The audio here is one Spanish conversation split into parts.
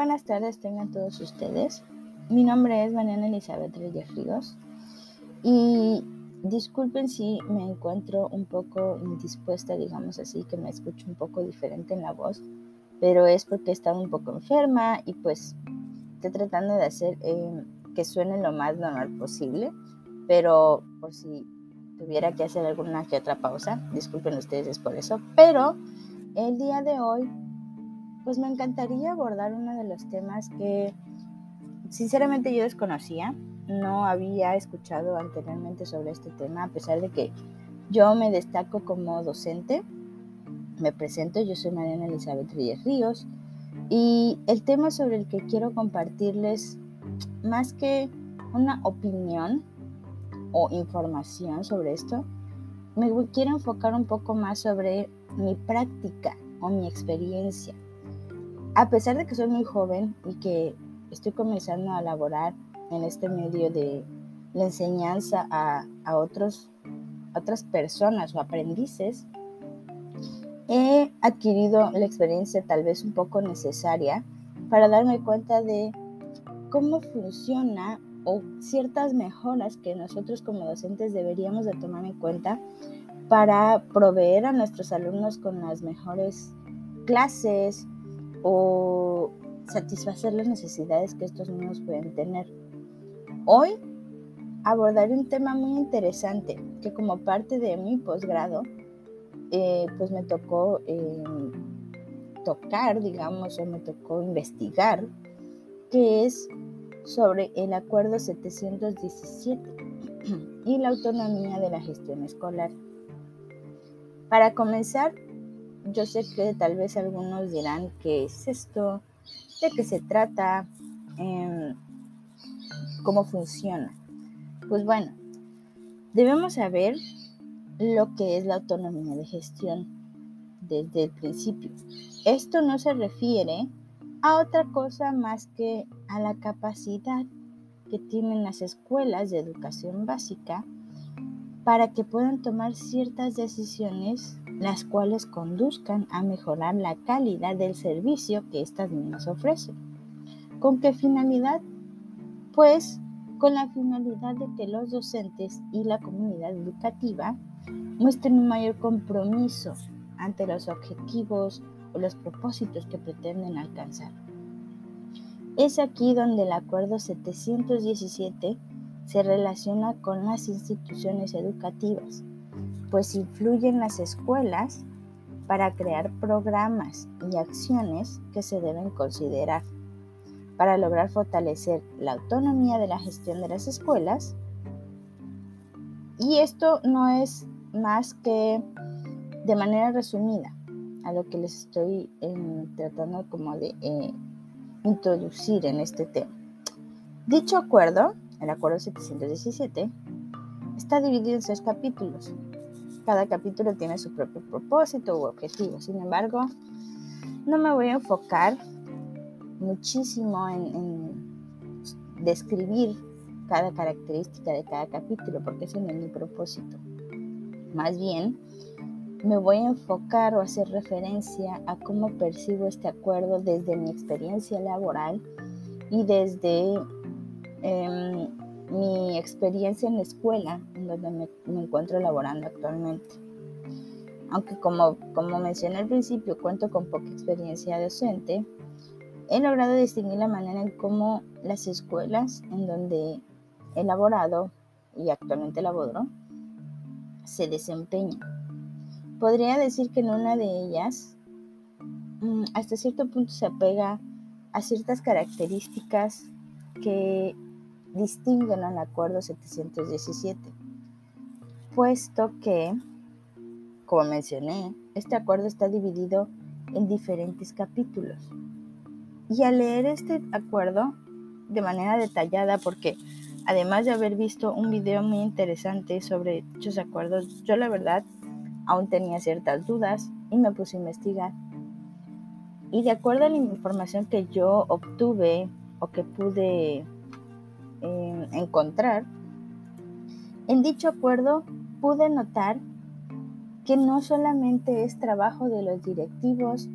buenas tardes tengan todos ustedes. Mi nombre es Mariana Elizabeth Reyes Ríos y disculpen si me encuentro un poco indispuesta, digamos así, que me escucho un poco diferente en la voz, pero es porque he estado un poco enferma y pues estoy tratando de hacer eh, que suene lo más normal posible, pero por si tuviera que hacer alguna que otra pausa, disculpen ustedes por eso, pero el día de hoy pues me encantaría abordar uno de los temas que sinceramente yo desconocía, no había escuchado anteriormente sobre este tema, a pesar de que yo me destaco como docente. Me presento, yo soy Mariana Elizabeth Ríos Ríos y el tema sobre el que quiero compartirles, más que una opinión o información sobre esto, me quiero enfocar un poco más sobre mi práctica o mi experiencia a pesar de que soy muy joven y que estoy comenzando a laborar en este medio de la enseñanza a, otros, otras personas o aprendices, he adquirido la experiencia tal vez un poco necesaria para darme cuenta de cómo funciona o ciertas mejoras que nosotros como docentes deberíamos de tomar en cuenta para proveer a nuestros alumnos con las mejores clases, o satisfacer las necesidades que estos niños pueden tener. Hoy abordaré un tema muy interesante que como parte de mi posgrado, eh, pues me tocó eh, tocar, digamos, o me tocó investigar, que es sobre el Acuerdo 717 y la autonomía de la gestión escolar. Para comenzar, yo sé que tal vez algunos dirán qué es esto, de qué se trata, em, cómo funciona. Pues bueno, debemos saber lo que es la autonomía de gestión desde el principio. Esto no se refiere a otra cosa más que a la capacidad que tienen las escuelas de educación básica para que puedan tomar ciertas decisiones las cuales conduzcan a mejorar la calidad del servicio que estas niñas ofrecen. ¿Con qué finalidad? Pues con la finalidad de que los docentes y la comunidad educativa muestren un mayor compromiso ante los objetivos o los propósitos que pretenden alcanzar. Es aquí donde el Acuerdo 717 se relaciona con las instituciones educativas, pues influyen las escuelas para crear programas y acciones que se deben considerar para lograr fortalecer la autonomía de la gestión de las escuelas. Y esto no es más que de manera resumida a lo que les estoy eh, tratando como de eh, introducir en este tema. Dicho acuerdo el Acuerdo 717 está dividido en seis capítulos. Cada capítulo tiene su propio propósito u objetivo. Sin embargo, no me voy a enfocar muchísimo en, describir cada característica de cada capítulo, porque ese no es mi propósito. Más bien, me voy a enfocar o hacer referencia a cómo percibo este acuerdo desde mi experiencia laboral y desde Em, mi experiencia en la escuela, en donde me, encuentro elaborando actualmente. Aunque como, como mencioné al principio, cuento con poca experiencia docente, he logrado distinguir la manera en cómo las escuelas en donde he elaborado y actualmente laboro se desempeñan. Podría decir que en una de ellas, mm, hasta cierto punto se apega a ciertas características que distinguen al Acuerdo 717, puesto que, como mencioné, este acuerdo está dividido en diferentes capítulos. Y al leer este acuerdo de manera detallada, porque además de haber visto un video muy interesante sobre dichos acuerdos, yo la verdad aún tenía ciertas dudas y me puse a investigar. Y de acuerdo a la información que yo obtuve o que pude encontrar, en dicho acuerdo pude notar que no solamente es trabajo de los directivos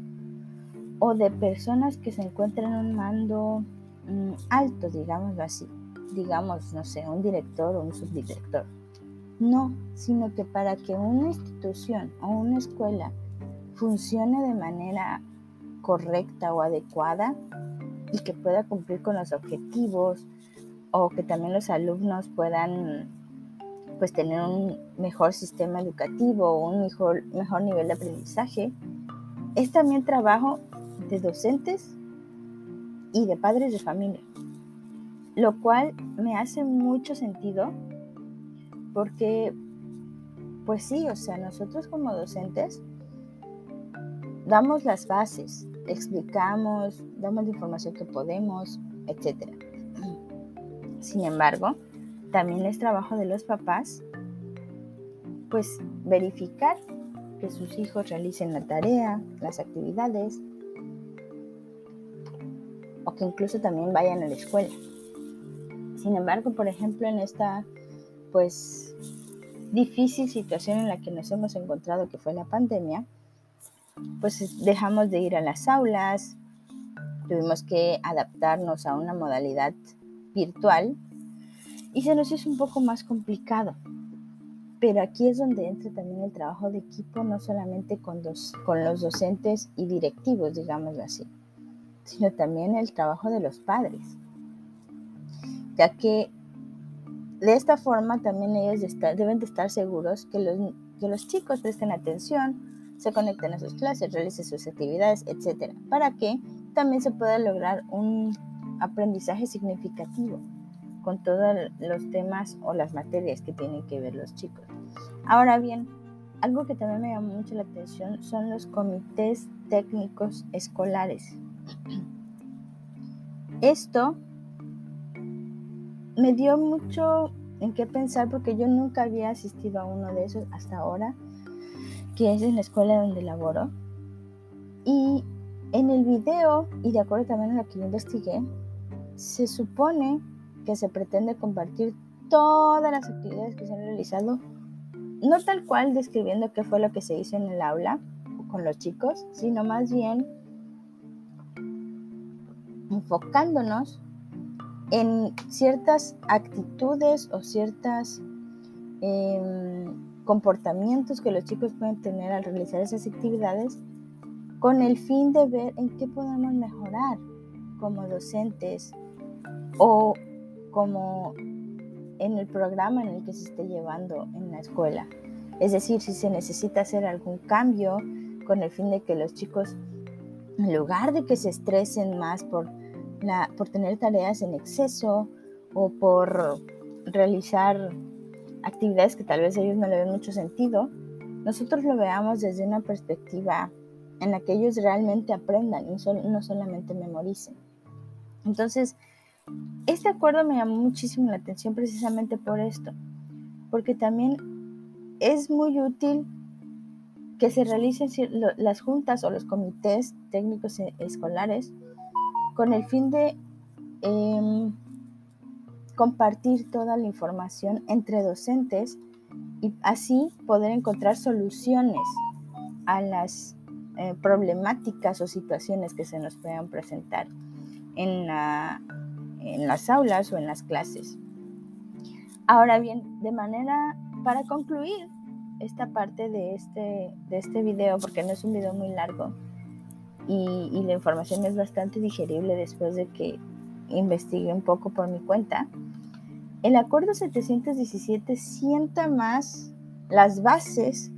o de personas que se encuentran en un mando mm, alto, digámoslo así, digamos, no sé, un director o un subdirector. No, sino que para que una institución o una escuela funcione de manera correcta o adecuada y que pueda cumplir con los objetivos o que también los alumnos puedan pues tener un mejor sistema educativo un mejor, mejor nivel de aprendizaje, es también trabajo de docentes y de padres de familia, lo cual me hace mucho sentido porque, pues sí, o sea, nosotros como docentes damos las bases, explicamos, damos la información que podemos, etc. Sin embargo, también es trabajo de los papás, pues verificar que sus hijos realicen la tarea, las actividades, o que incluso también vayan a la escuela. Sin embargo, por ejemplo, en esta pues difícil situación en la que nos hemos encontrado, que fue la pandemia, pues dejamos de ir a las aulas, tuvimos que adaptarnos a una modalidad virtual y se nos hizo un poco más complicado. Pero aquí es donde entra también el trabajo de equipo, no solamente con los, con los docentes y directivos, digámoslo así, sino también el trabajo de los padres, ya que de esta forma también ellos deben de estar seguros que los, que los chicos presten atención, se conecten a sus clases, realicen sus actividades, etc. Para que también se pueda lograr un aprendizaje significativo con todos los temas o las materias que tienen que ver los chicos. Ahora bien, algo que también me llama mucho la atención son los comités técnicos escolares. Esto me dio mucho en qué pensar porque yo nunca había asistido a uno de esos hasta ahora que es en la escuela donde laboro. Y en el video, y de acuerdo también a lo que yo investigué, se supone que se pretende compartir todas las actividades que se han realizado, no tal cual describiendo qué fue lo que se hizo en el aula con los chicos, sino más bien enfocándonos en ciertas actitudes o ciertas eh, comportamientos que los chicos pueden tener al realizar esas actividades con el fin de ver en qué podemos mejorar como docentes o como en el programa en el que se esté llevando en la escuela. Es decir, si se necesita hacer algún cambio con el fin de que los chicos, en lugar de que se estresen más por, la, por tener tareas en exceso o por realizar actividades que tal vez ellos no le ven mucho sentido, nosotros lo veamos desde una perspectiva en la que ellos realmente aprendan y no solamente memoricen. Entonces, este acuerdo me llamó muchísimo la atención precisamente por esto, porque también es muy útil que se realicen las juntas o los comités técnicos e-, escolares con el fin de em, compartir toda la información entre docentes y así poder encontrar soluciones a las eh, problemáticas o situaciones que se nos puedan presentar en, en las aulas o en las clases. Ahora bien, de manera para concluir esta parte de este, de este video, porque no es un video muy largo y, la información es bastante digerible después de que investigué un poco por mi cuenta, el Acuerdo 717 sienta más las bases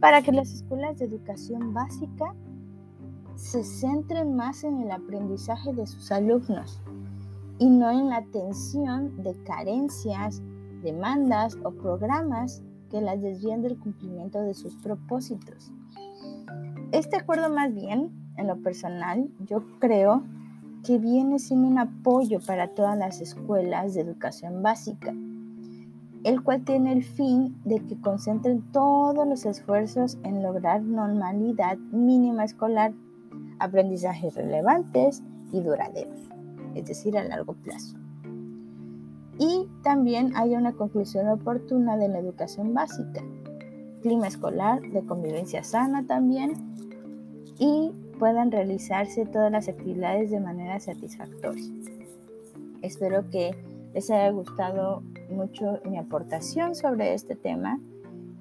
para que las escuelas de educación básica se centren más en el aprendizaje de sus alumnos y no en la atención de carencias, demandas o programas que las desvíen del cumplimiento de sus propósitos. Este acuerdo más bien, en lo personal, yo creo que viene siendo un apoyo para todas las escuelas de educación básica, el cual tiene el fin de que concentren todos los esfuerzos en lograr normalidad mínima escolar, aprendizajes relevantes y duraderos, es decir, a largo plazo. Y también hay una conclusión oportuna de la educación básica, clima escolar, de convivencia sana también, y puedan realizarse todas las actividades de manera satisfactoria. Espero que les haya gustado mucho mi aportación sobre este tema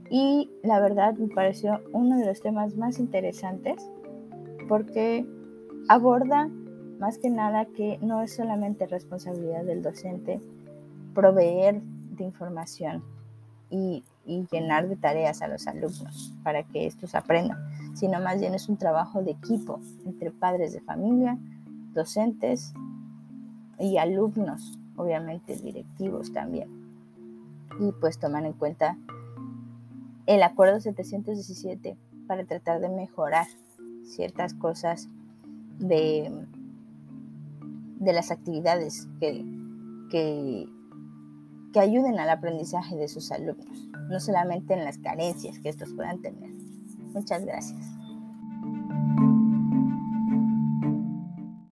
y la verdad me pareció uno de los temas más interesantes porque aborda más que nada que no es solamente responsabilidad del docente proveer de información y, llenar de tareas a los alumnos para que estos aprendan, sino más bien es un trabajo de equipo entre padres de familia, docentes y alumnos, obviamente directivos también. Y pues tomar en cuenta el acuerdo 717 para tratar de mejorar ciertas cosas de, de las actividades que, que, que ayuden al aprendizaje de sus alumnos, no solamente en las carencias que estos puedan tener. Muchas gracias.